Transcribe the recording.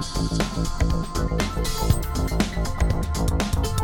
フフフフ。